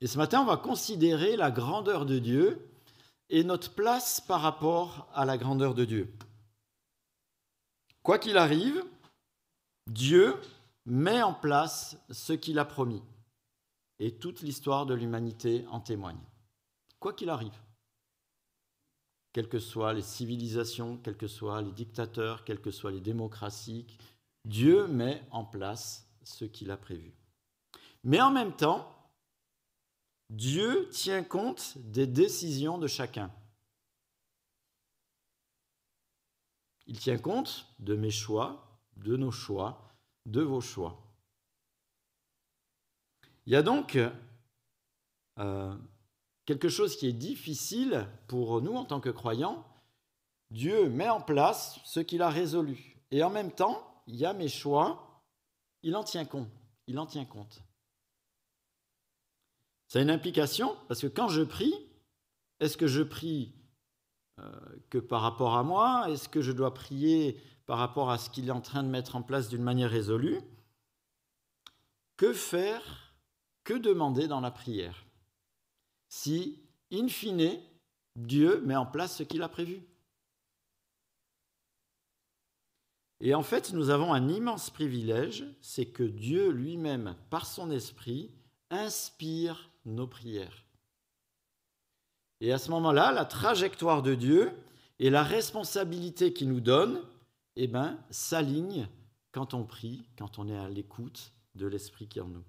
Et ce matin, on va considérer la grandeur de Dieu et notre place par rapport à la grandeur de Dieu. Quoi qu'il arrive, Dieu met en place ce qu'il a promis. Et toute l'histoire de l'humanité en témoigne. Quoi qu'il arrive. Quelles que soient les civilisations, quels que soient les dictateurs, quelles que soient les démocraties, Dieu met en place ce qu'il a prévu. Mais en même temps, Dieu tient compte des décisions de chacun. Il tient compte de mes choix, de nos choix, de vos choix. Il y a donc euh, quelque chose qui est difficile pour nous en tant que croyants. Dieu met en place ce qu'il a résolu. Et en même temps, il y a mes choix, il en tient compte. Il en tient compte. Ça a une implication parce que quand je prie, est-ce que je prie euh, que par rapport à moi? Est-ce que je dois prier par rapport à ce qu'il est en train de mettre en place d'une manière résolue? Que faire Que demander dans la prière? Si, in fine, Dieu met en place ce qu'il a prévu. Et en fait, nous avons un immense privilège, c'est que Dieu lui-même, par son esprit, inspire nos prières. Et à ce moment-là, la trajectoire de Dieu et la responsabilité qu'il nous donne, eh ben, s'alignent quand on prie, quand on est à l'écoute de l'Esprit qui est en nous.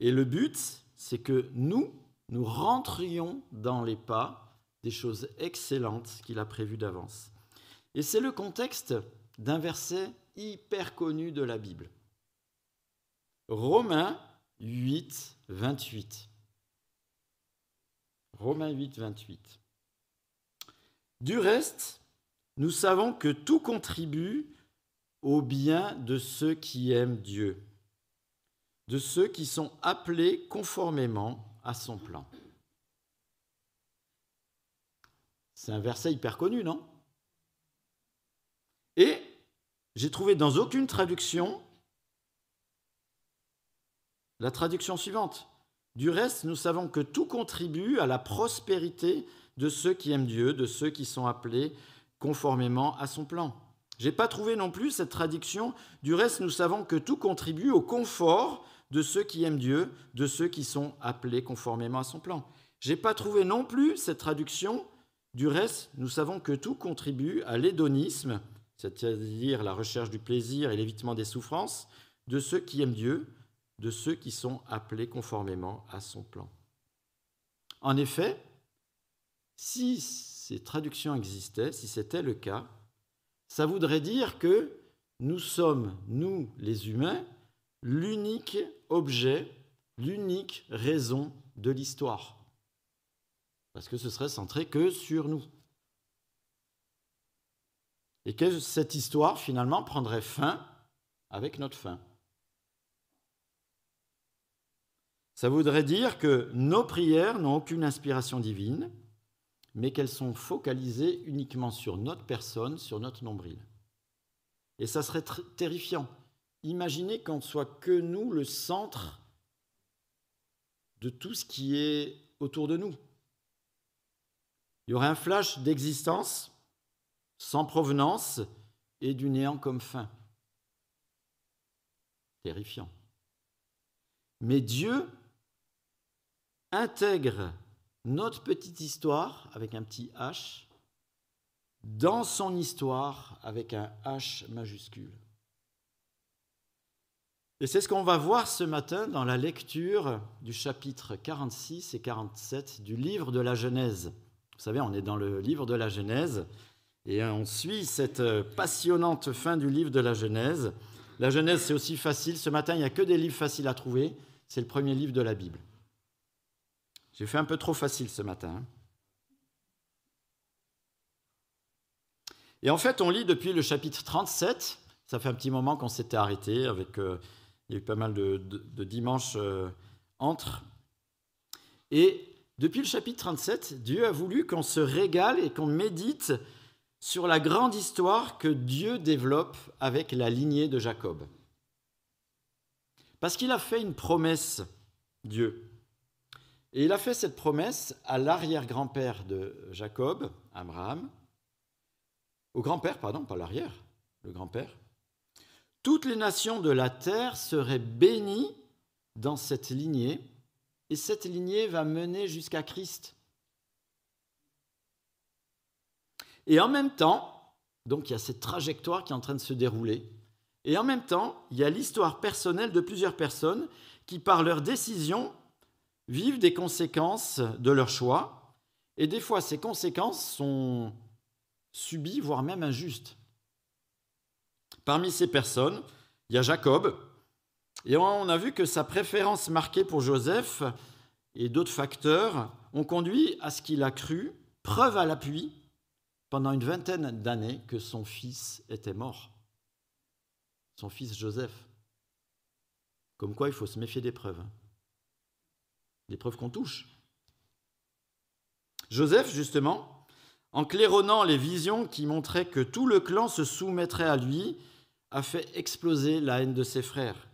Et le but, c'est que nous, nous rentrions dans les pas des choses excellentes qu'il a prévues d'avance. Et c'est le contexte d'un verset hyper connu de la Bible. Romains 8, 28. Romains 8, 28. Du reste, nous savons que tout contribue au bien de ceux qui aiment Dieu, de ceux qui sont appelés conformément à son plan. C'est un verset hyper connu, non? Et j'ai trouvé dans aucune traduction la traduction suivante. Du reste, nous savons que tout contribue à la prospérité de ceux qui aiment Dieu, de ceux qui sont appelés conformément à son plan. Je n'ai pas trouvé non plus cette traduction. Du reste, nous savons que tout contribue au confort de ceux qui aiment Dieu, de ceux qui sont appelés conformément à son plan. Je n'ai pas trouvé non plus cette traduction. Du reste, nous savons que tout contribue à l'hédonisme, c'est-à-dire la recherche du plaisir et l'évitement des souffrances, de ceux qui aiment Dieu, de ceux qui sont appelés conformément à son plan. En effet, si ces traductions existaient, si c'était le cas, ça voudrait dire que nous sommes, nous les humains, l'unique objet, l'unique raison de l'histoire. Parce que ce serait centré que sur nous. Et que cette histoire, finalement, prendrait fin avec notre fin. Ça voudrait dire que nos prières n'ont aucune inspiration divine, mais qu'elles sont focalisées uniquement sur notre personne, sur notre nombril. Et ça serait terrifiant. Imaginez qu'on soit que nous le centre de tout ce qui est autour de nous. Il y aurait un flash d'existence sans provenance et du néant comme fin. Terrifiant. Mais Dieu intègre notre petite histoire avec un petit H dans son histoire avec un H majuscule. Et c'est ce qu'on va voir ce matin dans la lecture du chapitre 46 et 47 du livre de la Genèse. Vous savez, on est dans le livre de la Genèse et on suit cette passionnante fin du livre de la Genèse. La Genèse, c'est aussi facile. Ce matin, il n'y a que des livres faciles à trouver. C'est le premier livre de la Bible. J'ai fait un peu trop facile ce matin. Hein. Et en fait, on lit depuis le chapitre 37. Ça fait un petit moment qu'on s'était arrêté, avec, euh, il y a eu pas mal de, dimanches euh, entre. Et depuis le chapitre 37, Dieu a voulu qu'on se régale et qu'on médite sur la grande histoire que Dieu développe avec la lignée de Jacob. Parce qu'il a fait une promesse Dieu. Et il a fait cette promesse à l'arrière-grand-père de Jacob, Abraham, au grand-père, pardon, pas l'arrière, le grand-père. Toutes les nations de la terre seraient bénies dans cette lignée, et cette lignée va mener jusqu'à Christ. Et en même temps, donc il y a cette trajectoire qui est en train de se dérouler, et en même temps, il y a l'histoire personnelle de plusieurs personnes qui, par leurs décisions, vivent des conséquences de leur choix, et des fois ces conséquences sont subies, voire même injustes. Parmi ces personnes, il y a Jacob, et on a vu que sa préférence marquée pour Joseph et d'autres facteurs ont conduit à ce qu'il a cru, preuve à l'appui, pendant une vingtaine d'années, que son fils était mort. Son fils Joseph. Comme quoi il faut se méfier des preuves. Des preuves qu'on touche. Joseph, justement, en claironnant les visions qui montraient que tout le clan se soumettrait à lui, a fait exploser la haine de ses frères,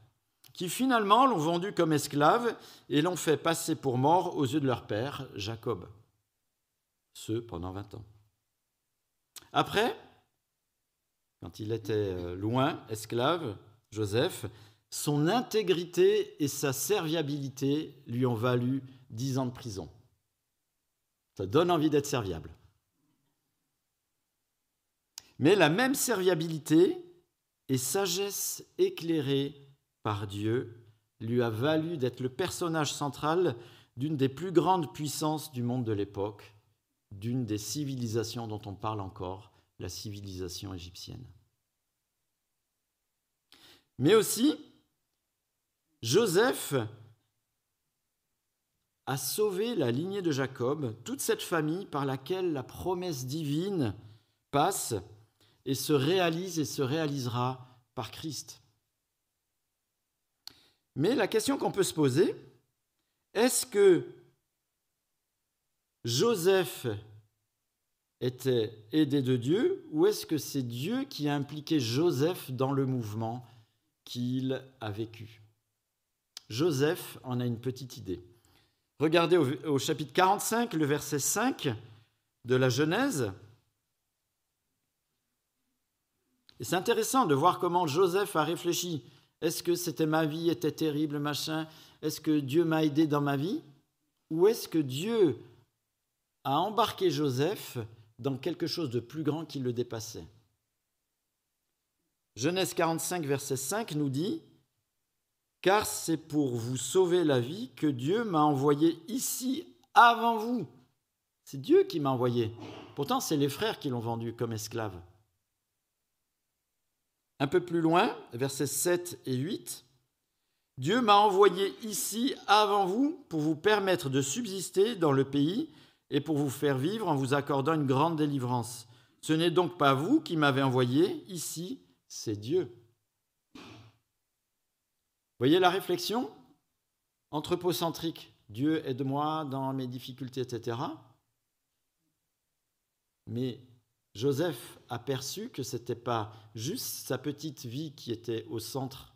qui finalement l'ont vendu comme esclave et l'ont fait passer pour mort aux yeux de leur père, Jacob. Ce pendant 20 ans. Après, quand il était euh, loin, esclave, Joseph, son intégrité et sa serviabilité lui ont valu dix ans de prison. Ça donne envie d'être serviable. Mais la même serviabilité et sagesse éclairée par Dieu lui a valu d'être le personnage central d'une des plus grandes puissances du monde de l'époque, d'une des civilisations dont on parle encore, la civilisation égyptienne. Mais aussi, Joseph a sauvé la lignée de Jacob, toute cette famille par laquelle la promesse divine passe et se réalise et se réalisera par Christ. Mais la question qu'on peut se poser, est-ce que Joseph était aidé de Dieu ou est-ce que c'est Dieu qui a impliqué Joseph dans le mouvement qu'il a vécu? Joseph en a une petite idée. Regardez au, chapitre 45, le verset 5 de la Genèse. Et c'est intéressant de voir comment Joseph a réfléchi. Est-ce que c'était ma vie était terrible, machin? Est-ce que Dieu m'a aidé dans ma vie? Ou est-ce que Dieu a embarqué Joseph dans quelque chose de plus grand qui le dépassait? Genèse 45, verset 5 nous dit Car c'est pour vous sauver la vie que Dieu m'a envoyé ici avant vous. C'est Dieu qui m'a envoyé. Pourtant, c'est les frères qui l'ont vendu comme esclave. Un peu plus loin, versets 7 et 8, Dieu m'a envoyé ici avant vous pour vous permettre de subsister dans le pays et pour vous faire vivre en vous accordant une grande délivrance. Ce n'est donc pas vous qui m'avez envoyé ici, c'est Dieu. Voyez la réflexion Anthropocentrique. Dieu aide-moi dans mes difficultés, etc. Mais Joseph a perçu que ce n'était pas juste sa petite vie qui était au centre,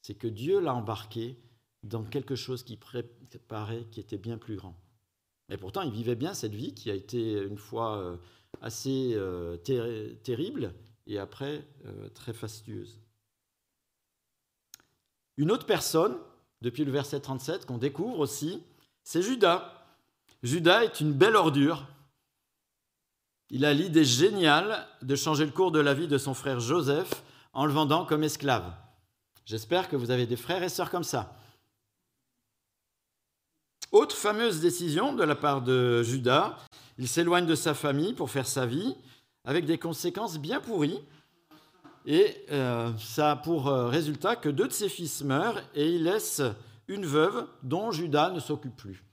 c'est que Dieu l'a embarqué dans quelque chose qui paraît qui était bien plus grand. Et pourtant, il vivait bien cette vie qui a été une fois euh, assez euh, terrible et après euh, très fastueuse. Une autre personne, depuis le verset 37, qu'on découvre aussi, c'est Judas. Judas est une belle ordure il a l'idée géniale de changer le cours de la vie de son frère Joseph en le vendant comme esclave. J'espère que vous avez des frères et sœurs comme ça. Autre fameuse décision de la part de Judas, il s'éloigne de sa famille pour faire sa vie, avec des conséquences bien pourries. Et euh, ça a pour euh, résultat que deux de ses fils meurent et il laisse une veuve dont Judas ne s'occupe plus.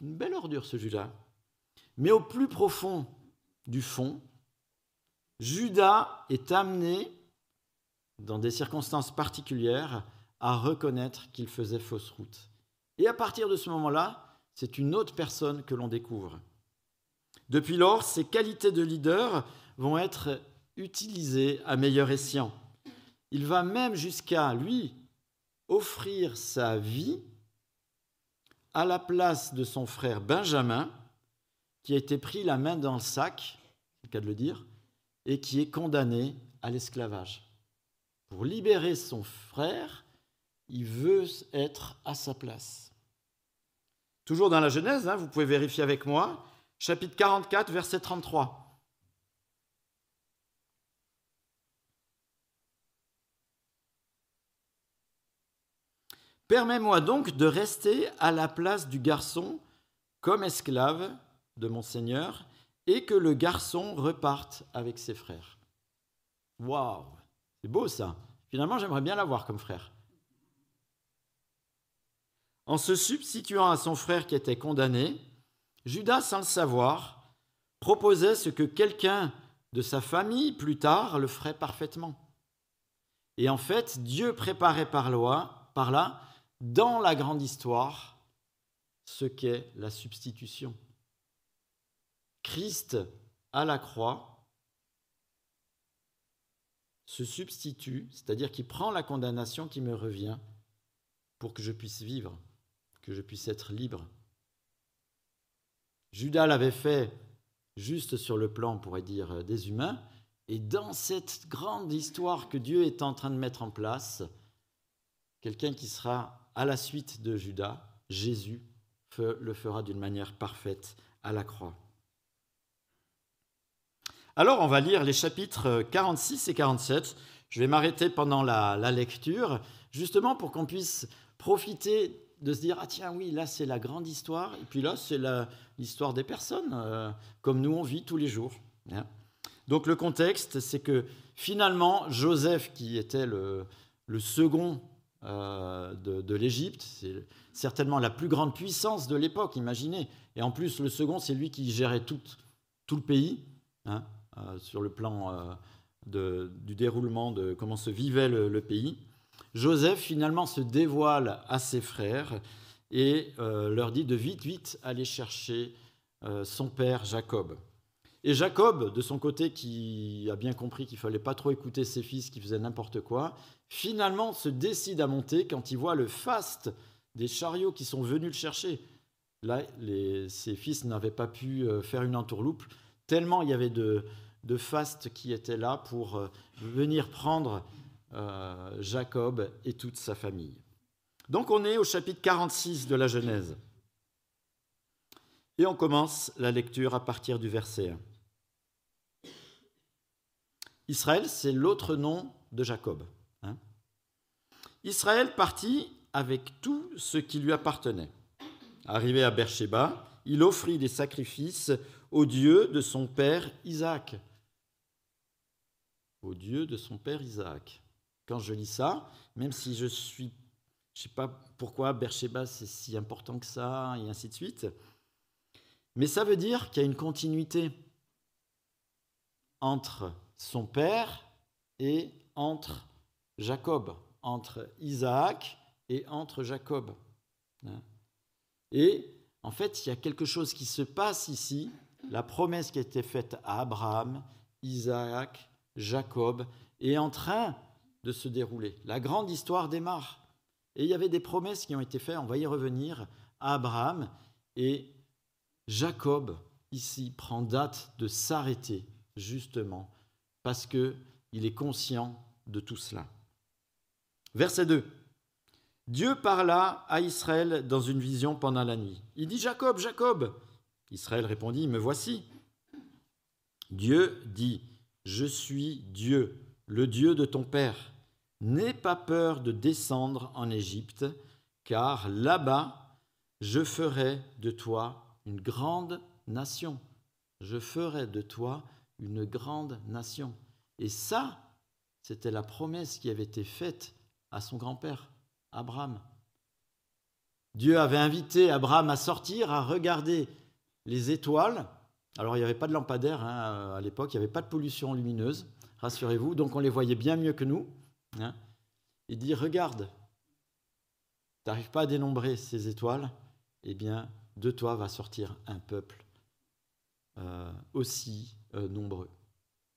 Une belle ordure ce Judas. Mais au plus profond du fond, Judas est amené, dans des circonstances particulières, à reconnaître qu'il faisait fausse route. Et à partir de ce moment-là, c'est une autre personne que l'on découvre. Depuis lors, ses qualités de leader vont être utilisées à meilleur escient. Il va même jusqu'à, lui, offrir sa vie à la place de son frère Benjamin, qui a été pris la main dans le sac, c'est le cas de le dire, et qui est condamné à l'esclavage. Pour libérer son frère, il veut être à sa place. Toujours dans la Genèse, hein, vous pouvez vérifier avec moi, chapitre 44, verset 33. Permets-moi donc de rester à la place du garçon comme esclave de mon Seigneur et que le garçon reparte avec ses frères. Waouh, c'est beau ça. Finalement, j'aimerais bien l'avoir comme frère. En se substituant à son frère qui était condamné, Judas, sans le savoir, proposait ce que quelqu'un de sa famille plus tard le ferait parfaitement. Et en fait, Dieu préparait par, loi, par là dans la grande histoire ce qu'est la substitution. Christ à la croix se substitue, c'est-à-dire qu'il prend la condamnation qui me revient pour que je puisse vivre, que je puisse être libre. Judas l'avait fait juste sur le plan, on pourrait dire, des humains, et dans cette grande histoire que Dieu est en train de mettre en place, quelqu'un qui sera à la suite de Judas, Jésus le fera d'une manière parfaite à la croix. Alors on va lire les chapitres 46 et 47. Je vais m'arrêter pendant la, lecture, justement pour qu'on puisse profiter de se dire, ah tiens oui, là c'est la grande histoire, et puis là c'est l'histoire des personnes, euh, comme nous on vit tous les jours. Hein. Donc le contexte, c'est que finalement, Joseph, qui était le, le second euh, de, l'Égypte. C'est certainement la plus grande puissance de l'époque, imaginez. Et en plus, le second, c'est lui qui gérait tout, tout le pays, hein, euh, sur le plan euh, du déroulement de comment se vivait le, pays. Joseph, finalement, se dévoile à ses frères et leur dit de vite, vite aller chercher son père Jacob. Et Jacob, de son côté, qui a bien compris qu'il fallait pas trop écouter ses fils qui faisaient n'importe quoi, finalement se décide à monter quand il voit le faste des chariots qui sont venus le chercher. Là, ses fils n'avaient pas pu euh, faire une entourloupe, tellement il y avait de, de faste qui étaient là pour euh, venir prendre euh, Jacob et toute sa famille. Donc on est au chapitre 46 de la Genèse. Et on commence la lecture à partir du verset 1. Israël, c'est l'autre nom de Jacob. Israël partit avec tout ce qui lui appartenait. Arrivé à Beersheba, il offrit des sacrifices au Dieu de son père Isaac. Au Dieu de son père Isaac. Quand je lis ça, même si je suis, je sais pas pourquoi Beersheba c'est si important que ça, et ainsi de suite, mais ça veut dire qu'il y a une continuité entre son père et entre Jacob, entre Isaac et entre Jacob. Hein. Et en fait, il y a quelque chose qui se passe ici, la promesse qui a été faite à Abraham, Isaac, Jacob, est en train de se dérouler. La grande histoire démarre. Et il y avait des promesses qui ont été faites, on va y revenir, à Abraham, et Jacob, ici, prend date de s'arrêter, justement, parce qu'il est conscient de tout cela. Verset 2. Dieu parla à Israël dans une vision pendant la nuit. Il dit Jacob, Jacob. Israël répondit, Me voici. Dieu dit, Je suis Dieu, le Dieu de ton Père. N'aie pas peur de descendre en Égypte, car là-bas, je ferai de toi une grande nation. Je ferai de toi une grande nation. Et ça, c'était la promesse qui avait été faite à son grand-père, Abraham. Dieu avait invité Abraham à sortir, à regarder les étoiles. Alors il n'y avait pas de lampadaire hein, à l'époque, il n'y avait pas de pollution lumineuse, rassurez-vous, donc on les voyait bien mieux que nous. Hein. Il dit, regarde, tu n'arrives pas à dénombrer ces étoiles, eh bien, de toi va sortir un peuple euh, aussi euh, nombreux.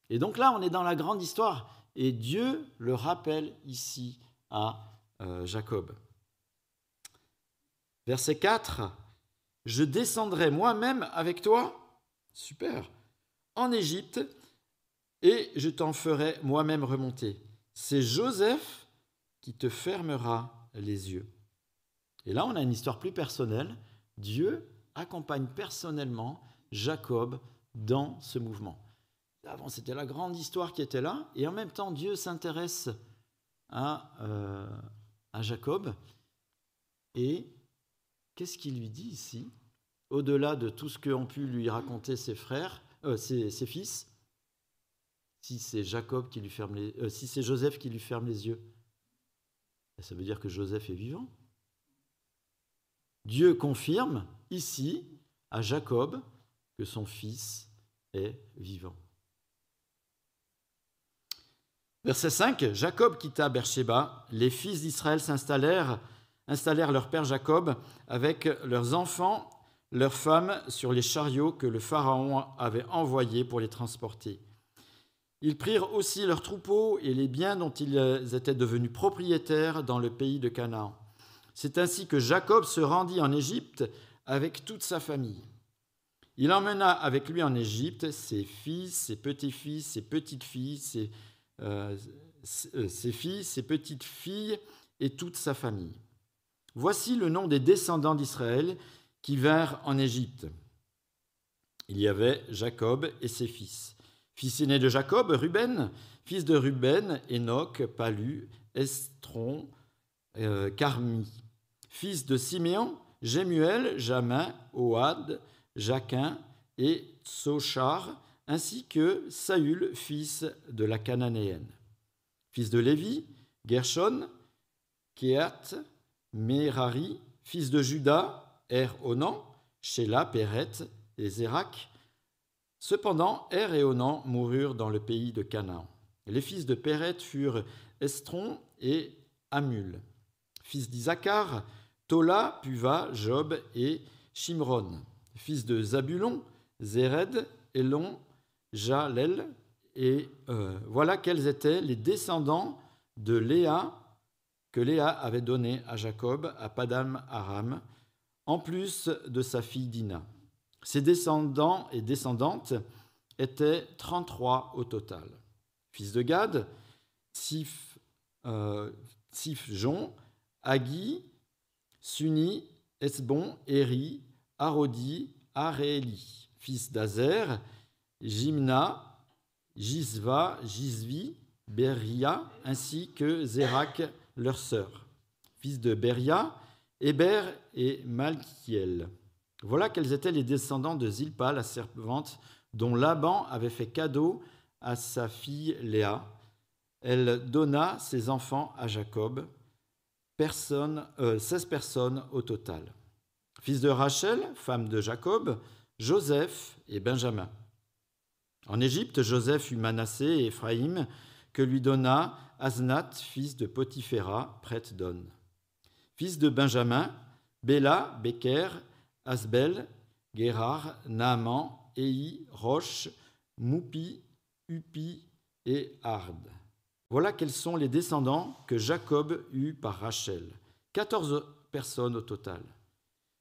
Et donc là, on est dans la grande histoire. Et Dieu le rappelle ici à euh, Jacob. Verset 4, Je descendrai moi-même avec toi, super, en Égypte, et je t'en ferai moi-même remonter. C'est Joseph qui te fermera les yeux. Et là, on a une histoire plus personnelle. Dieu accompagne personnellement Jacob dans ce mouvement. Avant, c'était la grande histoire qui était là, et en même temps, Dieu s'intéresse à, euh, à Jacob. Et qu'est-ce qu'il lui dit ici Au-delà de tout ce qu'ont pu lui raconter ses frères, euh, ses, fils, si c'est Jacob qui lui ferme les, euh, si c'est Joseph qui lui ferme les yeux, ça veut dire que Joseph est vivant. Dieu confirme ici à Jacob que son fils est vivant. Verset 5, Jacob quitta Beersheba, les fils d'Israël s'installèrent, installèrent leur père Jacob avec leurs enfants, leurs femmes sur les chariots que le Pharaon avait envoyés pour les transporter. Ils prirent aussi leurs troupeaux et les biens dont ils étaient devenus propriétaires dans le pays de Canaan. C'est ainsi que Jacob se rendit en Égypte avec toute sa famille. Il emmena avec lui en Égypte ses fils, ses petits-fils, ses petites-filles, ses euh, euh, ses filles, ses petites filles et toute sa famille. Voici le nom des descendants d'Israël qui vinrent en Égypte. Il y avait Jacob et ses fils. Fils aîné de Jacob, Ruben, fils de Ruben, Enoch, Palu, Estron, euh, Carmi. Fils de Siméon, Jémuel, Jamin, Oad, Jaquin et Tsochar, ainsi que Saül, fils de la Cananéenne. Fils de Lévi, Gershon, Kehat, Merari, fils de Judas, Er Onan, Sheila, Péret et Zérak. Cependant, Er et Onan moururent dans le pays de Canaan. Les fils de Péret furent Estron et Amul. Fils d'Isaacar, Tola, Puva, Job et Shimron. Fils de Zabulon, Zéred, Elon, Jalel, et euh, voilà quels étaient les descendants de Léa que Léa avait donné à Jacob à Padam Aram, en plus de sa fille Dina. Ses descendants et descendantes étaient 33 au total. Fils de Gad, Sif, euh, Jon, Agi, Suni, Esbon, Eri, Arodi, Aréli. Fils d'Azer, Jimna, Jisva, Jisvi, Beria, ainsi que Zérak, leur sœur, fils de Beria, Héber et Malkiel. Voilà quels étaient les descendants de Zilpa, la servante, dont Laban avait fait cadeau à sa fille Léa. Elle donna ses enfants à Jacob, personne, 16 euh, personnes au total. Fils de Rachel, femme de Jacob, Joseph et Benjamin. En Égypte, Joseph eut Manassé et Éphraïm, que lui donna Aznath, fils de Potiphéra, prêtre d'On. Fils de Benjamin, Béla, Beker, Asbel, Guérar, Naaman, Ei, Roche, Moupi, Upi et Ard. Voilà quels sont les descendants que Jacob eut par Rachel. Quatorze personnes au total.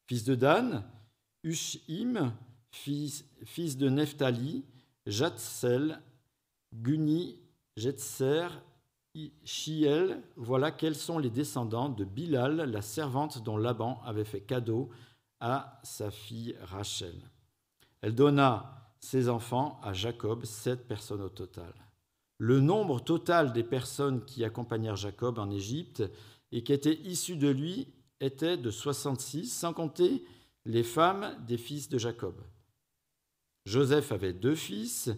Fils de Dan, Ushim, fils, fils de Nephtali, Jatsel, Guni, Jetser, Shiel, voilà quels sont les descendants de Bilal, la servante dont Laban avait fait cadeau à sa fille Rachel. Elle donna ses enfants à Jacob, sept personnes au total. Le nombre total des personnes qui accompagnèrent Jacob en Égypte et qui étaient issues de lui était de 66, sans compter les femmes des fils de Jacob. Joseph avait deux fils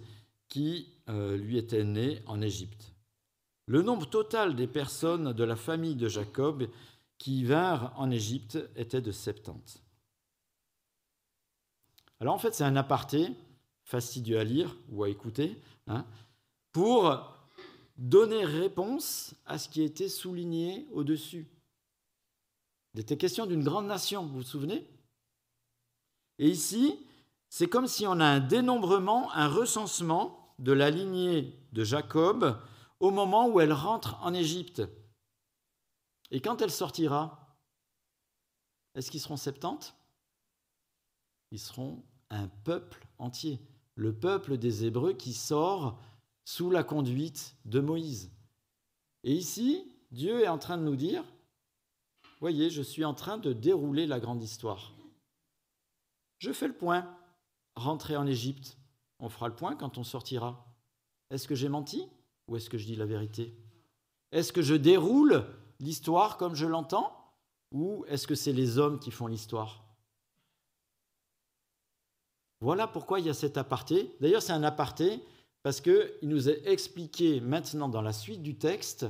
qui euh, lui étaient nés en Égypte. Le nombre total des personnes de la famille de Jacob qui vinrent en Égypte était de 70. Alors en fait, c'est un aparté, fastidieux à lire ou à écouter, hein, pour donner réponse à ce qui était souligné au-dessus. Il était question d'une grande nation, vous vous souvenez? Et ici, c'est comme si on a un dénombrement, un recensement de la lignée de Jacob au moment où elle rentre en Égypte. Et quand elle sortira Est-ce qu'ils seront 70 Ils seront un peuple entier, le peuple des Hébreux qui sort sous la conduite de Moïse. Et ici, Dieu est en train de nous dire, voyez, je suis en train de dérouler la grande histoire. Je fais le point. Rentrer en Égypte. On fera le point quand on sortira. Est-ce que j'ai menti ou est-ce que je dis la vérité? Est-ce que je déroule l'histoire comme je l'entends ou est-ce que c'est les hommes qui font l'histoire? Voilà pourquoi il y a cet aparté. D'ailleurs, c'est un aparté parce qu'il nous est expliqué maintenant dans la suite du texte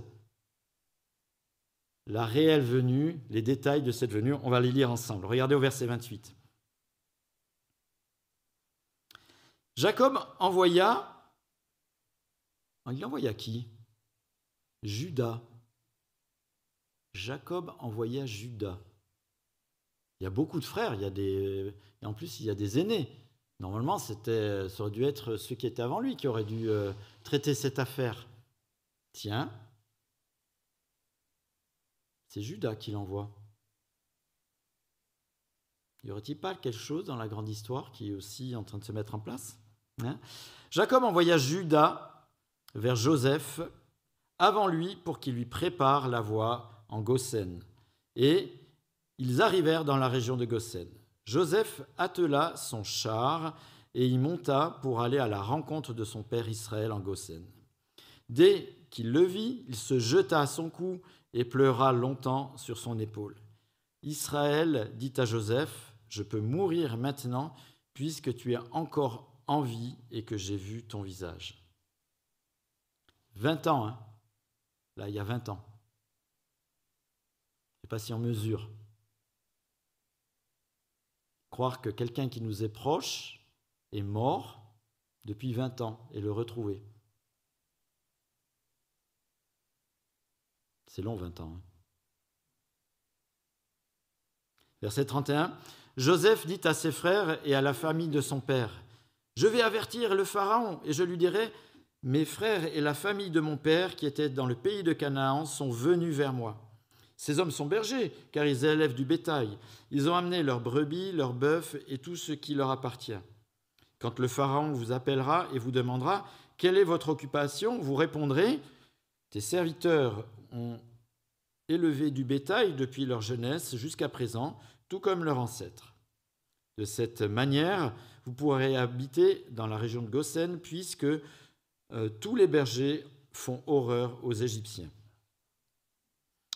la réelle venue, les détails de cette venue. On va les lire ensemble. Regardez au verset 28. Jacob envoya. Il envoya qui? Judas. Jacob envoya Judas. Il y a beaucoup de frères, il y a des, et en plus il y a des aînés. Normalement, ça aurait dû être ceux qui étaient avant lui qui auraient dû euh, traiter cette affaire. Tiens, c'est Judas qui l'envoie. Y aurait-il pas quelque chose dans la grande histoire qui est aussi en train de se mettre en place? Hein? Jacob envoya Judas vers Joseph avant lui pour qu'il lui prépare la voie en Goshen. Et ils arrivèrent dans la région de Goshen. Joseph attela son char et y monta pour aller à la rencontre de son père Israël en Goshen. Dès qu'il le vit, il se jeta à son cou et pleura longtemps sur son épaule. Israël dit à Joseph, Je peux mourir maintenant puisque tu es encore en vie et que j'ai vu ton visage. Vingt ans, hein Là, il y a vingt ans. Je ne sais pas si on mesure croire que quelqu'un qui nous est proche est mort depuis 20 ans et le retrouver. C'est long 20 ans. Hein. Verset 31. Joseph dit à ses frères et à la famille de son père, Je vais avertir le Pharaon et je lui dirai, Mes frères et la famille de mon père qui étaient dans le pays de Canaan sont venus vers moi. Ces hommes sont bergers, car ils élèvent du bétail. Ils ont amené leurs brebis, leurs bœufs et tout ce qui leur appartient. Quand le Pharaon vous appellera et vous demandera quelle est votre occupation, vous répondrez Tes serviteurs ont élevé du bétail depuis leur jeunesse jusqu'à présent, tout comme leurs ancêtres. De cette manière, vous pourrez habiter dans la région de Goshen, puisque euh, tous les bergers font horreur aux Égyptiens.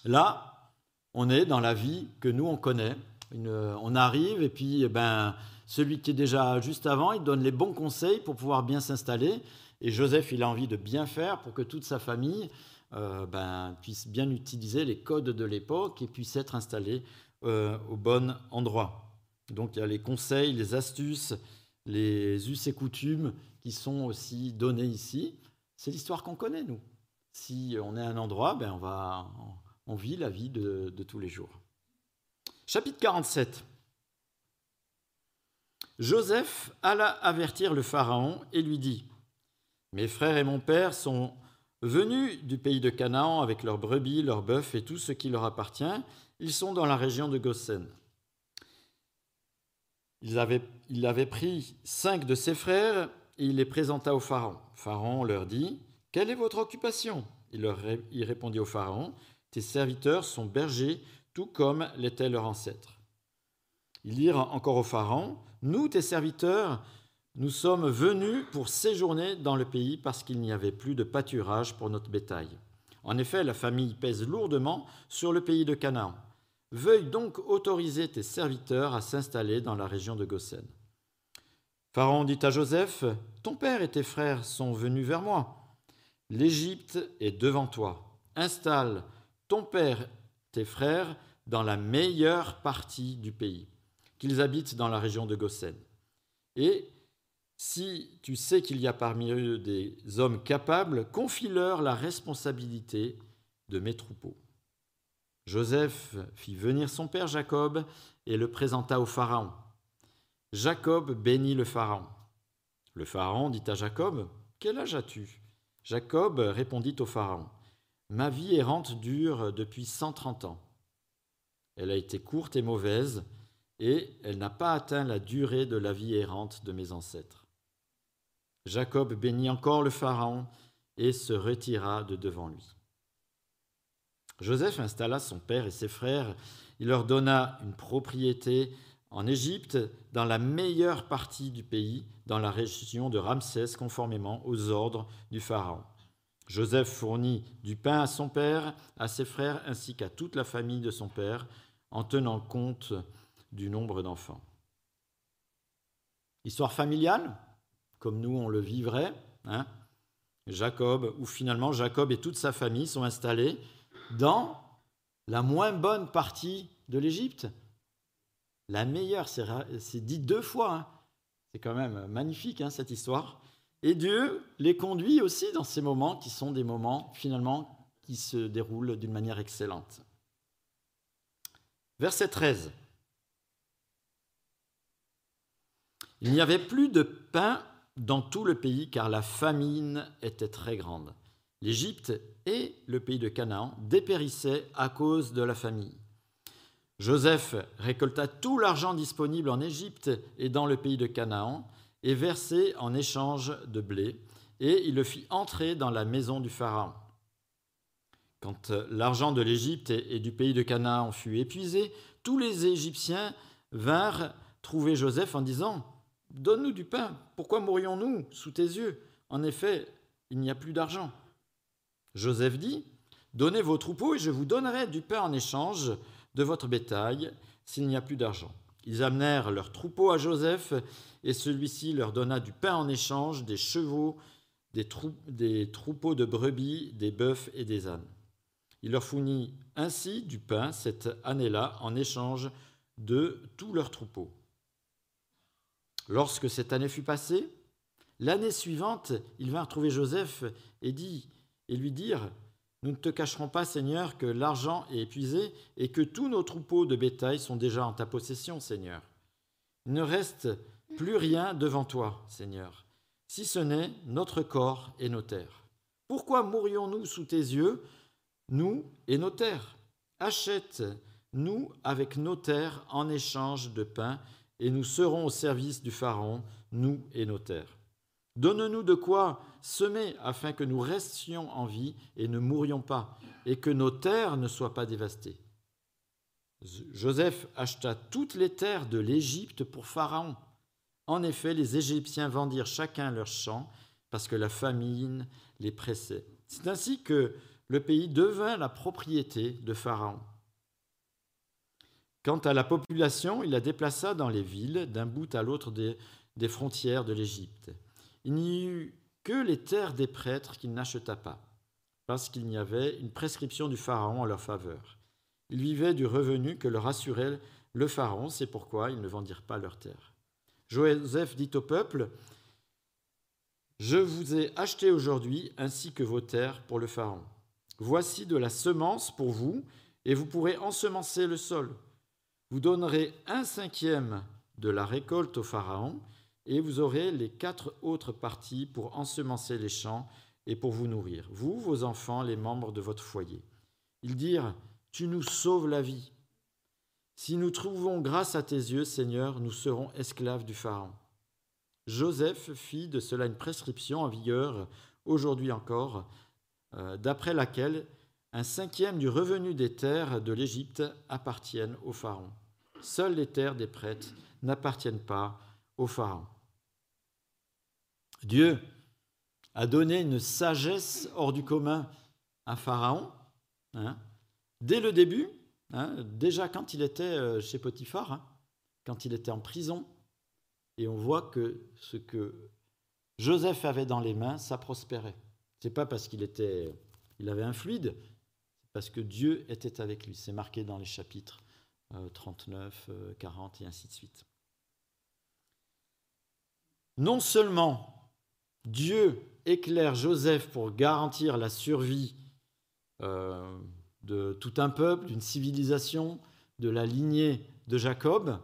Là, on est dans la vie que nous, on connaît. on arrive et puis eh ben, celui qui est déjà juste avant, il donne les bons conseils pour pouvoir bien s'installer. Et Joseph, il a envie de bien faire pour que toute sa famille euh, ben, puisse bien utiliser les codes de l'époque et puisse être installé euh, au bon endroit. Donc il y a les conseils, les astuces, les us et coutumes qui sont aussi donnés ici. C'est l'histoire qu'on connaît, nous. Si on est à un endroit, ben on vit la vie de, tous les jours. Chapitre 47. Joseph alla avertir le Pharaon et lui dit, Mes frères et mon père sont venus du pays de Canaan avec leurs brebis, leurs bœufs et tout ce qui leur appartient. Ils sont dans la région de Goshen. Il avait, pris cinq de ses frères et il les présenta au Pharaon. Pharaon leur dit, Quelle est votre occupation? Il, leur, répondit au Pharaon, tes serviteurs sont bergers, tout comme l'étaient leurs ancêtres. Ils dirent encore au Pharaon, Nous, tes serviteurs, nous sommes venus pour séjourner dans le pays parce qu'il n'y avait plus de pâturage pour notre bétail. En effet, la famille pèse lourdement sur le pays de Canaan. Veuille donc autoriser tes serviteurs à s'installer dans la région de Goshen. Pharaon dit à Joseph, Ton père et tes frères sont venus vers moi. L'Égypte est devant toi. Installe ton père, tes frères, dans la meilleure partie du pays, qu'ils habitent dans la région de Goshen. Et si tu sais qu'il y a parmi eux des hommes capables, confie-leur la responsabilité de mes troupeaux. Joseph fit venir son père Jacob et le présenta au Pharaon. Jacob bénit le Pharaon. Le Pharaon dit à Jacob, Quel âge as-tu? Jacob répondit au Pharaon, Ma vie errante dure depuis 130 ans. Elle a été courte et mauvaise, et elle n'a pas atteint la durée de la vie errante de mes ancêtres. Jacob bénit encore le Pharaon et se retira de devant lui. Joseph installa son père et ses frères, il leur donna une propriété en Égypte, dans la meilleure partie du pays, dans la région de Ramsès, conformément aux ordres du Pharaon. Joseph fournit du pain à son père, à ses frères, ainsi qu'à toute la famille de son père, en tenant compte du nombre d'enfants. Histoire familiale, comme nous on le vivrait. Hein Jacob, où finalement Jacob et toute sa famille sont installés dans la moins bonne partie de l'Égypte. La meilleure, c'est dit deux fois. Hein. C'est quand même magnifique hein, cette histoire. Et Dieu les conduit aussi dans ces moments qui sont des moments finalement qui se déroulent d'une manière excellente. Verset 13. Il n'y avait plus de pain dans tout le pays car la famine était très grande. L'Égypte et le pays de Canaan dépérissaient à cause de la famine. Joseph récolta tout l'argent disponible en Égypte et dans le pays de Canaan et versé en échange de blé, et il le fit entrer dans la maison du Pharaon. Quand l'argent de l'Égypte et du pays de Canaan fut épuisé, tous les Égyptiens vinrent trouver Joseph en disant Donne-nous du pain, pourquoi mourions-nous sous tes yeux? En effet, il n'y a plus d'argent. Joseph dit Donnez vos troupeaux et je vous donnerai du pain en échange de votre bétail s'il n'y a plus d'argent. Ils amenèrent leurs troupeaux à Joseph, et celui-ci leur donna du pain en échange, des chevaux, des, troupeaux de brebis, des bœufs et des ânes. Il leur fournit ainsi du pain cette année-là en échange de tous leurs troupeaux. Lorsque cette année fut passée, l'année suivante, ils vinrent trouver Joseph et, dit, et lui dirent nous ne te cacherons pas, Seigneur, que l'argent est épuisé et que tous nos troupeaux de bétail sont déjà en ta possession, Seigneur. Il ne reste plus rien devant toi, Seigneur, si ce n'est notre corps et nos terres. Pourquoi mourions-nous sous tes yeux, nous et nos terres? Achète-nous avec nos terres en échange de pain, et nous serons au service du Pharaon, nous et nos terres. Donne-nous de quoi semer afin que nous restions en vie et ne mourions pas, et que nos terres ne soient pas dévastées. Joseph acheta toutes les terres de l'Égypte pour Pharaon. En effet, les Égyptiens vendirent chacun leur champ parce que la famine les pressait. C'est ainsi que le pays devint la propriété de Pharaon. Quant à la population, il la déplaça dans les villes d'un bout à l'autre des, des frontières de l'Égypte. Il n'y eut que les terres des prêtres qu'il n'acheta pas, parce qu'il y avait une prescription du Pharaon en leur faveur. Ils vivaient du revenu que leur assurait le Pharaon, c'est pourquoi ils ne vendirent pas leurs terres. Joseph dit au peuple, Je vous ai acheté aujourd'hui ainsi que vos terres pour le Pharaon. Voici de la semence pour vous, et vous pourrez ensemencer le sol. Vous donnerez un cinquième de la récolte au Pharaon, et vous aurez les quatre autres parties pour ensemencer les champs et pour vous nourrir, vous, vos enfants, les membres de votre foyer. Ils dirent, Tu nous sauves la vie. Si nous trouvons grâce à tes yeux, Seigneur, nous serons esclaves du Pharaon. Joseph fit de cela une prescription en vigueur aujourd'hui encore, euh, d'après laquelle un cinquième du revenu des terres de l'Égypte appartiennent au Pharaon. Seules les terres des prêtres n'appartiennent pas au Pharaon. Dieu a donné une sagesse hors du commun à Pharaon, hein, dès le début, hein, déjà quand il était euh, chez Potiphar, hein, quand il était en prison, et on voit que ce que Joseph avait dans les mains, ça prospérait. C'est pas parce qu'il était, il avait un fluide, c'est parce que Dieu était avec lui. C'est marqué dans les chapitres 39, euh, 40 euh, et ainsi de suite. Non seulement Dieu éclaire Joseph pour garantir la survie euh, de tout un peuple, d'une civilisation, de la lignée de Jacob,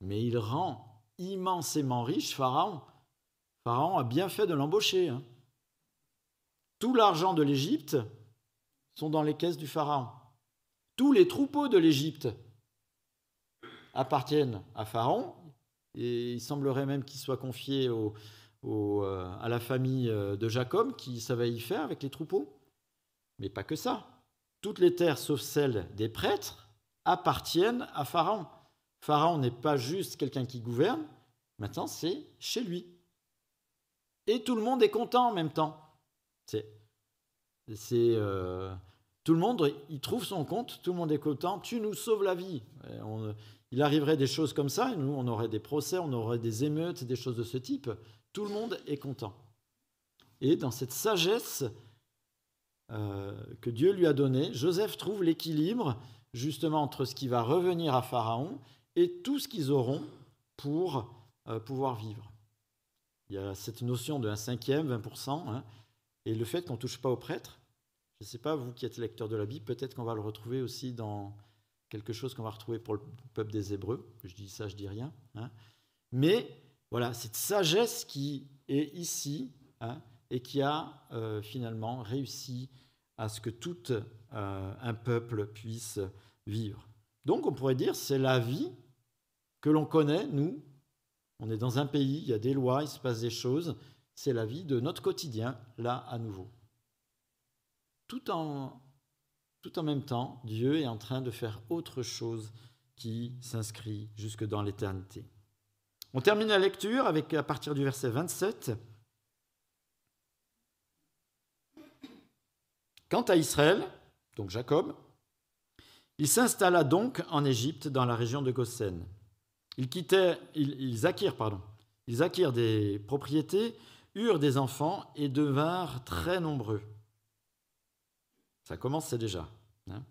mais il rend immensément riche Pharaon. Pharaon a bien fait de l'embaucher. Hein. Tout l'argent de l'Égypte sont dans les caisses du Pharaon. Tous les troupeaux de l'Égypte appartiennent à Pharaon, et il semblerait même qu'ils soient confiés euh, à la famille euh, de Jacob, qui savait y faire avec les troupeaux. Mais pas que ça. Toutes les terres, sauf celles des prêtres, appartiennent à Pharaon. Pharaon n'est pas juste quelqu'un qui gouverne, maintenant c'est chez lui. Et tout le monde est content en même temps. C'est, euh, tout le monde, il trouve son compte, tout le monde est content. Tu nous sauves la vie. il arriverait des choses comme ça, nous, on aurait des procès, on aurait des émeutes, des choses de ce type. Tout le monde est content. Et dans cette sagesse euh, que Dieu lui a donnée, Joseph trouve l'équilibre justement entre ce qui va revenir à Pharaon et tout ce qu'ils auront pour euh, pouvoir vivre. Il y a cette notion de un cinquième, 20%, hein, et le fait qu'on ne touche pas aux prêtres. Je ne sais pas, vous qui êtes lecteur de la Bible, peut-être qu'on va le retrouver aussi dans quelque chose qu'on va retrouver pour le peuple des Hébreux. Je dis ça, je dis rien. Hein. Mais voilà, cette sagesse qui est ici hein, et qui a euh, finalement réussi à ce que tout euh, un peuple puisse vivre. Donc on pourrait dire c'est la vie que l'on connaît, nous. On est dans un pays, il y a des lois, il se passe des choses. C'est la vie de notre quotidien, là à nouveau. Tout en, tout en même temps, Dieu est en train de faire autre chose qui s'inscrit jusque dans l'éternité. On termine la lecture avec à partir du verset 27. Quant à Israël, donc Jacob, il s'installa donc en Égypte, dans la région de Goshen. Ils, quittaient, ils, acquirent, pardon, ils acquirent des propriétés, eurent des enfants et devinrent très nombreux. Ça commence, déjà. Hein.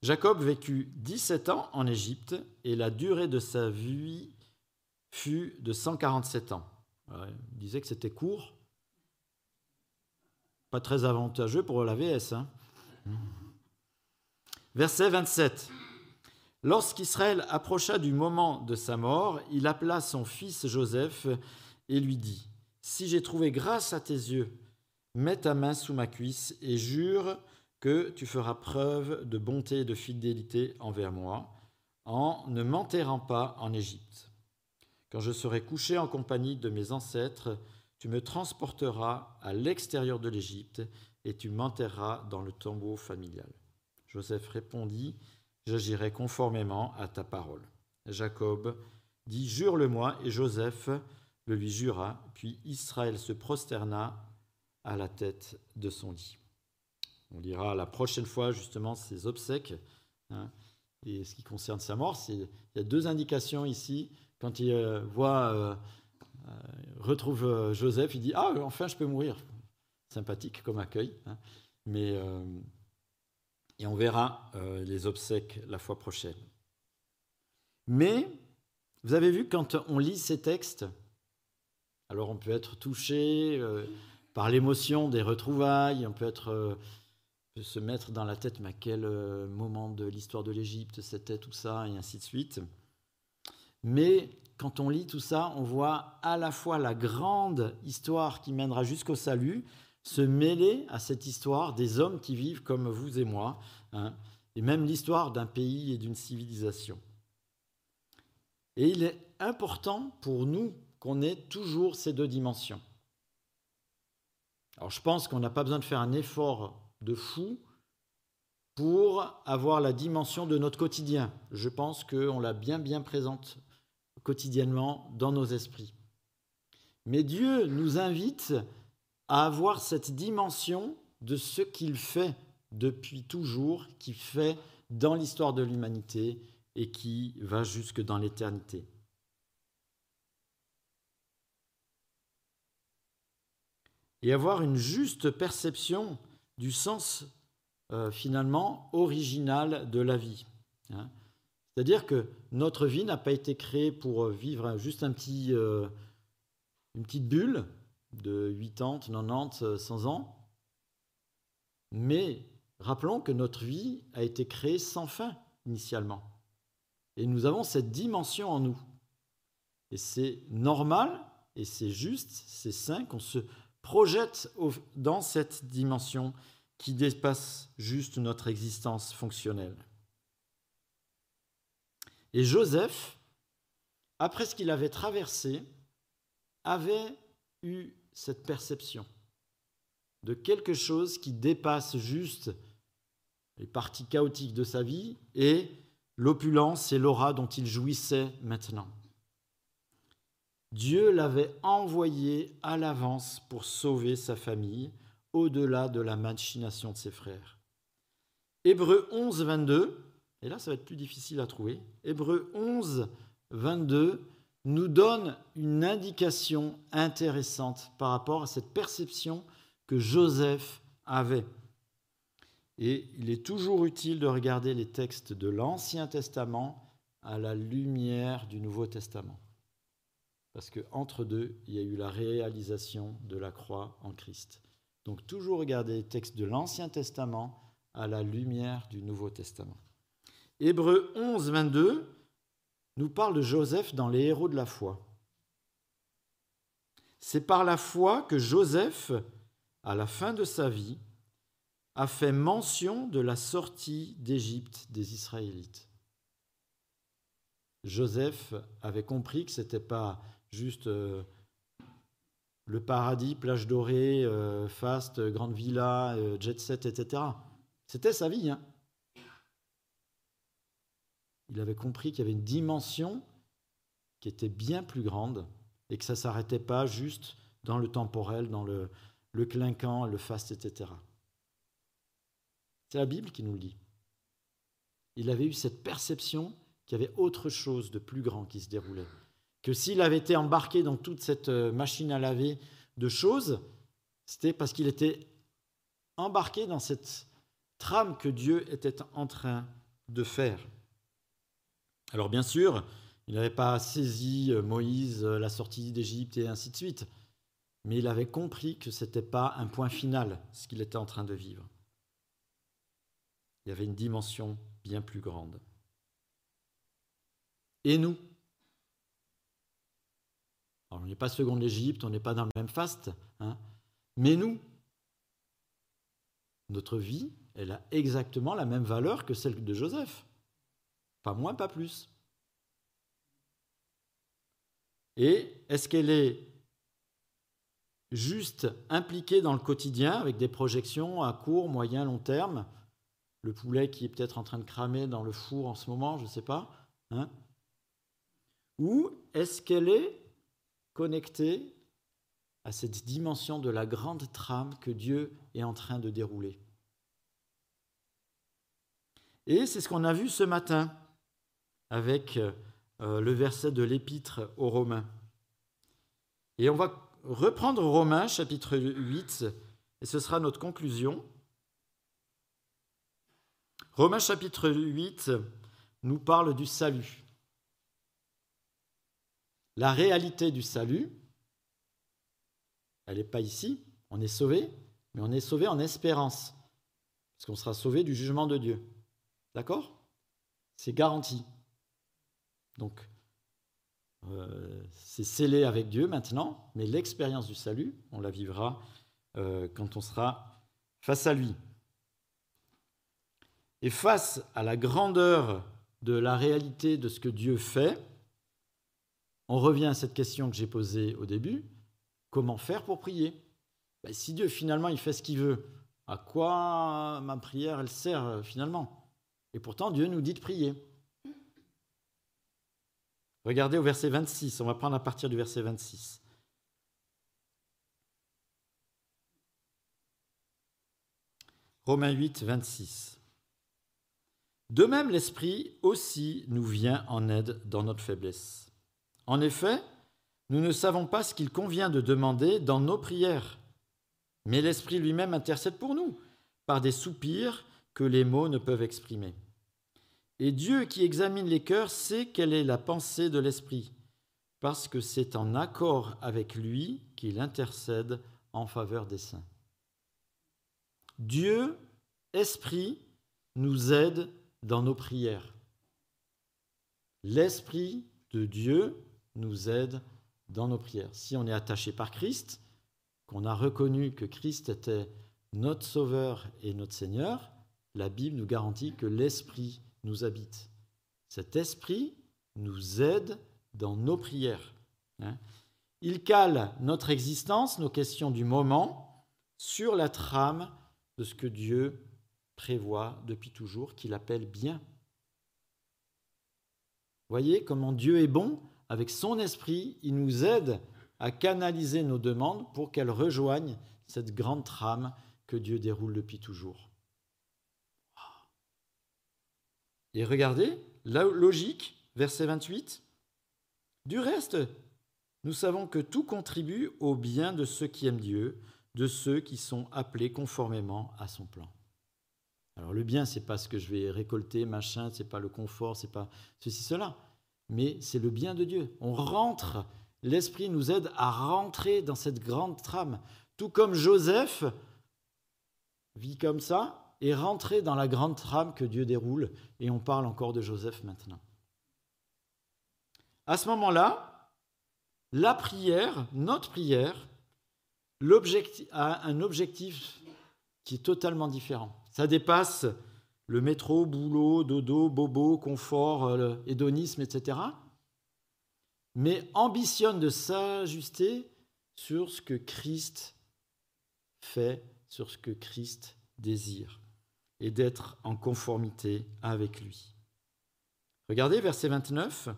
Jacob vécut 17 ans en Égypte et la durée de sa vie fut de 147 ans. il disait que c'était court, pas très avantageux pour la VS. Hein. Verset 27. Lorsqu'Israël approcha du moment de sa mort, il appela son fils Joseph et lui dit, Si j'ai trouvé grâce à tes yeux, mets ta main sous ma cuisse et jure que tu feras preuve de bonté et de fidélité envers moi, en ne m'enterrant pas en Égypte. Quand je serai couché en compagnie de mes ancêtres, tu me transporteras à l'extérieur de l'Égypte et tu m'enterreras dans le tombeau familial. Joseph répondit, J'agirai conformément à ta parole. Jacob dit, Jure-le-moi, et Joseph le lui jura, puis Israël se prosterna à la tête de son lit. On lira la prochaine fois justement ses obsèques. Hein, et ce qui concerne sa mort, il y a deux indications ici. Quand il euh, voit, euh, euh, retrouve Joseph, il dit Ah, enfin, je peux mourir. Sympathique comme accueil. Hein. mais et on verra les obsèques la fois prochaine. Mais, vous avez vu, quand on lit ces textes, alors on peut être touché par l'émotion des retrouvailles, on peut, être, se mettre dans la tête, mais à quel moment de l'histoire de l'Égypte c'était tout ça, et ainsi de suite. Mais quand on lit tout ça, on voit à la fois la grande histoire qui mènera jusqu'au salut, se mêler à cette histoire des hommes qui vivent comme vous et moi, hein, et même l'histoire d'un pays et d'une civilisation. Et il est important pour nous qu'on ait toujours ces deux dimensions. Alors je pense qu'on n'a pas besoin de faire un effort de fou pour avoir la dimension de notre quotidien. Je pense qu'on l'a bien bien présente quotidiennement dans nos esprits. Mais Dieu nous invite à avoir cette dimension de ce qu'il fait depuis toujours, qui fait dans l'histoire de l'humanité et qui va jusque dans l'éternité. Et avoir une juste perception du sens euh, finalement original de la vie. Hein. C'est-à-dire que notre vie n'a pas été créée pour vivre juste un petit, euh, une petite bulle, de 80, 90, 100 ans. Mais rappelons que notre vie a été créée sans fin initialement. Et nous avons cette dimension en nous. Et c'est normal, et c'est juste, c'est sain qu'on se projette dans cette dimension qui dépasse juste notre existence fonctionnelle. Et Joseph, après ce qu'il avait traversé, avait eu cette perception de quelque chose qui dépasse juste les parties chaotiques de sa vie et l'opulence et l'aura dont il jouissait maintenant. Dieu l'avait envoyé à l'avance pour sauver sa famille au-delà de la machination de ses frères. Hébreu 11, 22, et là ça va être plus difficile à trouver, Hébreu 11, 22 nous donne une indication intéressante par rapport à cette perception que Joseph avait. Et il est toujours utile de regarder les textes de l'Ancien Testament à la lumière du Nouveau Testament. Parce qu'entre deux, il y a eu la réalisation de la croix en Christ. Donc toujours regarder les textes de l'Ancien Testament à la lumière du Nouveau Testament. Hébreu 11, 22 nous parle de Joseph dans les héros de la foi. C'est par la foi que Joseph, à la fin de sa vie, a fait mention de la sortie d'Égypte des Israélites. Joseph avait compris que ce n'était pas juste euh, le paradis, plage dorée, euh, faste, grande villa, euh, jet set, etc. C'était sa vie. Hein. Il avait compris qu'il y avait une dimension qui était bien plus grande et que ça ne s'arrêtait pas juste dans le temporel, dans le, le clinquant, le faste, etc. C'est la Bible qui nous le dit. Il avait eu cette perception qu'il y avait autre chose de plus grand qui se déroulait. Que s'il avait été embarqué dans toute cette euh, machine à laver de choses, c'était parce qu'il était embarqué dans cette trame que Dieu était en train de faire. Alors bien sûr, il n'avait pas saisi euh, Moïse, euh, la sortie d'Égypte et ainsi de suite, mais il avait compris que ce n'était pas un point final, ce qu'il était en train de vivre. Il y avait une dimension bien plus grande. Et nous? On n'est pas second l'Égypte, on n'est pas dans le même faste, hein mais nous, notre vie, elle a exactement la même valeur que celle de Joseph. Pas moins, pas plus. Et est-ce qu'elle est juste impliquée dans le quotidien avec des projections à court, moyen, long terme? Le poulet qui est peut-être en train de cramer dans le four en ce moment, je ne sais pas. Hein? Ou est-ce qu'elle est connectée à cette dimension de la grande trame que Dieu est en train de dérouler? Et c'est ce qu'on a vu ce matin avec euh, le verset de l'épître aux Romains. Et on va reprendre Romains chapitre 8, et ce sera notre conclusion. Romains chapitre 8 nous parle du salut. La réalité du salut, elle n'est pas ici, on est sauvé, mais on est sauvé en espérance, parce qu'on sera sauvé du jugement de Dieu. D'accord? C'est garanti. Donc, euh, c'est scellé avec Dieu maintenant, mais l'expérience du salut, on la vivra euh, quand on sera face à lui. Et face à la grandeur de la réalité de ce que Dieu fait, on revient à cette question que j'ai posée au début, comment faire pour prier? Ben, Si Dieu finalement il fait ce qu'il veut, à quoi ma prière elle sert euh, finalement? Et pourtant Dieu nous dit de prier. Regardez au verset 26, on va prendre à partir du verset 26. Romains 8, 26. De même, l'Esprit aussi nous vient en aide dans notre faiblesse. En effet, nous ne savons pas ce qu'il convient de demander dans nos prières, mais l'Esprit lui-même intercède pour nous, par des soupirs que les mots ne peuvent exprimer. Et Dieu qui examine les cœurs sait quelle est la pensée de l'Esprit, parce que c'est en accord avec lui qu'il intercède en faveur des saints. Dieu, Esprit, nous aide dans nos prières. L'Esprit de Dieu nous aide dans nos prières. Si on est attaché par Christ, qu'on a reconnu que Christ était notre Sauveur et notre Seigneur, la Bible nous garantit que l'Esprit nous habite. Cet esprit nous aide dans nos prières. Hein. Il cale notre existence, nos questions du moment, sur la trame de ce que Dieu prévoit depuis toujours, qu'il appelle bien. Voyez comment Dieu est bon, avec son esprit, il nous aide à canaliser nos demandes pour qu'elles rejoignent cette grande trame que Dieu déroule depuis toujours. Et regardez, la logique, verset 28. Du reste, nous savons que tout contribue au bien de ceux qui aiment Dieu, de ceux qui sont appelés conformément à son plan. Alors le bien, c'est pas ce que je vais récolter, machin, c'est pas le confort, c'est pas ceci, cela, mais c'est le bien de Dieu. On rentre, l'Esprit nous aide à rentrer dans cette grande trame, tout comme Joseph vit comme ça et rentrer dans la grande trame que Dieu déroule, et on parle encore de Joseph maintenant. À ce moment-là, la prière, notre prière, a un objectif qui est totalement différent. Ça dépasse le métro, boulot, dodo, bobo, confort, hédonisme, etc. Mais ambitionne de s'ajuster sur ce que Christ fait, sur ce que Christ désire, et d'être en conformité avec lui. Regardez verset 29.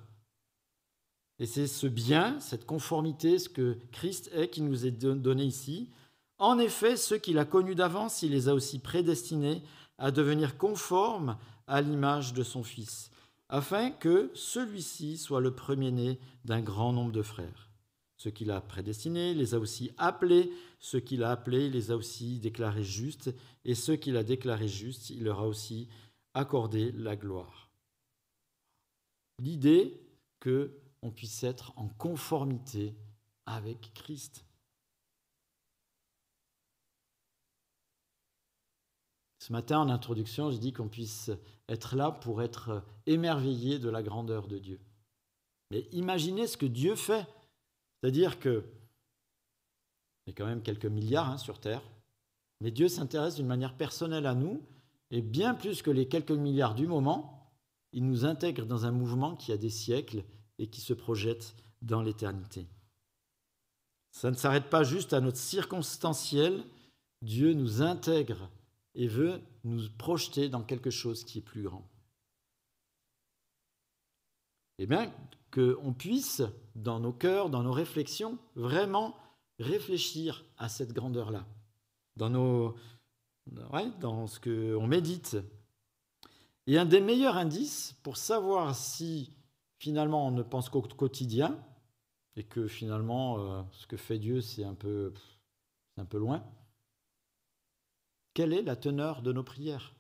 Et c'est ce bien, cette conformité, ce que Christ est qui nous est donné ici. En effet, ceux qu'il a connus d'avance, il les a aussi prédestinés à devenir conformes à l'image de son Fils, afin que celui-ci soit le premier-né d'un grand nombre de frères. Ceux qu'il a prédestinés, il les a aussi appelés, ceux qu'il a appelés, il les a aussi déclarés justes, et ceux qu'il a déclarés justes, il leur a aussi accordé la gloire. L'idée que on puisse être en conformité avec Christ. Ce matin, en introduction, je dis qu'on puisse être là pour être émerveillé de la grandeur de Dieu. Mais imaginez ce que Dieu fait. C'est-à-dire que il y a quand même quelques milliards hein, sur Terre, mais Dieu s'intéresse d'une manière personnelle à nous, et bien plus que les quelques milliards du moment, il nous intègre dans un mouvement qui a des siècles et qui se projette dans l'éternité. Ça ne s'arrête pas juste à notre circonstanciel, Dieu nous intègre et veut nous projeter dans quelque chose qui est plus grand. Eh bien, qu'on puisse, dans nos cœurs, dans nos réflexions, vraiment réfléchir à cette grandeur-là, dans, nos, dans ce qu'on médite. Et un des meilleurs indices pour savoir si finalement on ne pense qu'au quotidien et que finalement euh, ce que fait Dieu c'est un peu un peu loin. Quelle est la teneur de nos prières?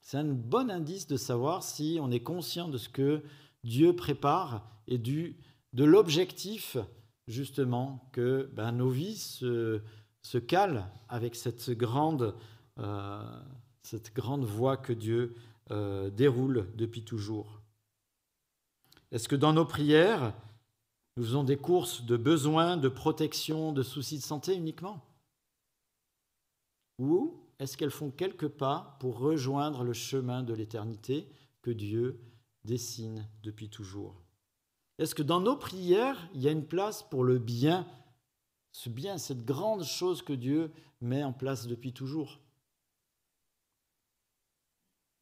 C'est un bon indice de savoir si on est conscient de ce que Dieu prépare et du, de l'objectif justement que ben, nos vies se, calent avec cette grande, euh, voie que Dieu euh, déroule depuis toujours. Est-ce que dans nos prières, nous faisons des courses de besoins, de protection, de soucis de santé uniquement? Ou est-ce qu'elles font quelques pas pour rejoindre le chemin de l'éternité que Dieu dessine depuis toujours? Est-ce que dans nos prières, il y a une place pour le bien, ce bien, cette grande chose que Dieu met en place depuis toujours?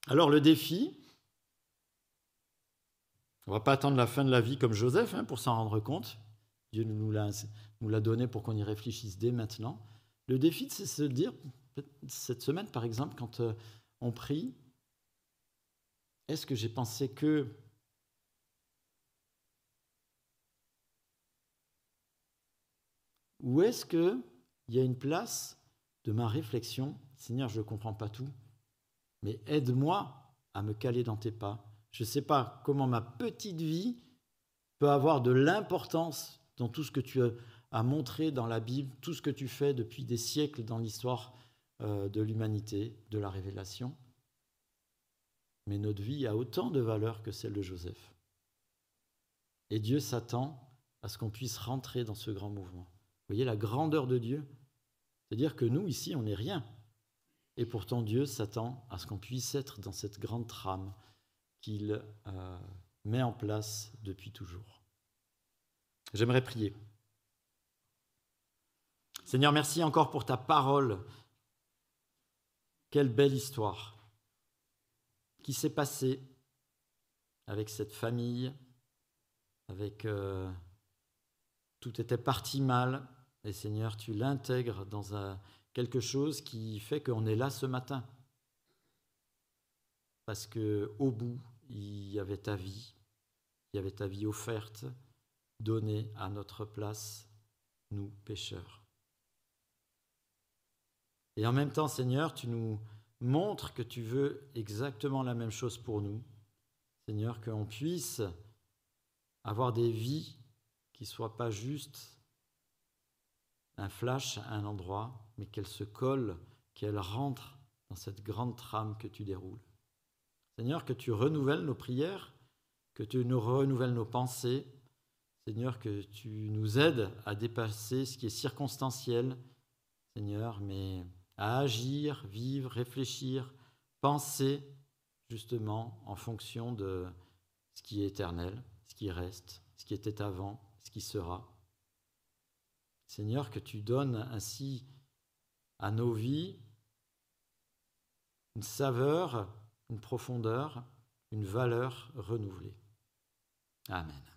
Alors le défi, on ne va pas attendre la fin de la vie comme Joseph hein, pour s'en rendre compte. Dieu nous l'a donné pour qu'on y réfléchisse dès maintenant. Le défi, c'est de se dire, cette semaine par exemple, quand euh, on prie, est-ce que j'ai pensé que Ou est-ce qu'il y a une place de ma réflexion? Seigneur, je ne comprends pas tout mais aide-moi à me caler dans tes pas. Je ne sais pas comment ma petite vie peut avoir de l'importance dans tout ce que tu as montré dans la Bible, tout ce que tu fais depuis des siècles dans l'histoire euh, de l'humanité, de la révélation. Mais notre vie a autant de valeur que celle de Joseph. Et Dieu s'attend à ce qu'on puisse rentrer dans ce grand mouvement. Voyez la grandeur de Dieu? C'est-à-dire que nous, ici, on n'est rien. Et pourtant, Dieu s'attend à ce qu'on puisse être dans cette grande trame qu'il euh, met en place depuis toujours. J'aimerais prier. Seigneur, merci encore pour ta parole. Quelle belle histoire qui s'est passée avec cette famille, avec euh, tout était parti mal, et Seigneur, tu l'intègres dans quelque chose qui fait qu'on est là ce matin. Parce que au bout, il y avait ta vie, il y avait ta vie offerte, donnée à notre place, nous pécheurs. Et en même temps, Seigneur, tu nous montres que tu veux exactement la même chose pour nous. Seigneur, qu'on puisse avoir des vies qui ne soient pas juste un flash à un endroit, mais qu'elles se collent, qu'elles rentrent dans cette grande trame que tu déroules. Seigneur, que tu renouvelles nos prières, que tu nous renouvelles nos pensées. Seigneur, que tu nous aides à dépasser ce qui est circonstanciel, Seigneur, mais à agir, vivre, réfléchir, penser justement en fonction de ce qui est éternel, ce qui reste, ce qui était avant, ce qui sera. Seigneur, que tu donnes ainsi à nos vies une saveur, une profondeur, une valeur renouvelée. Amen.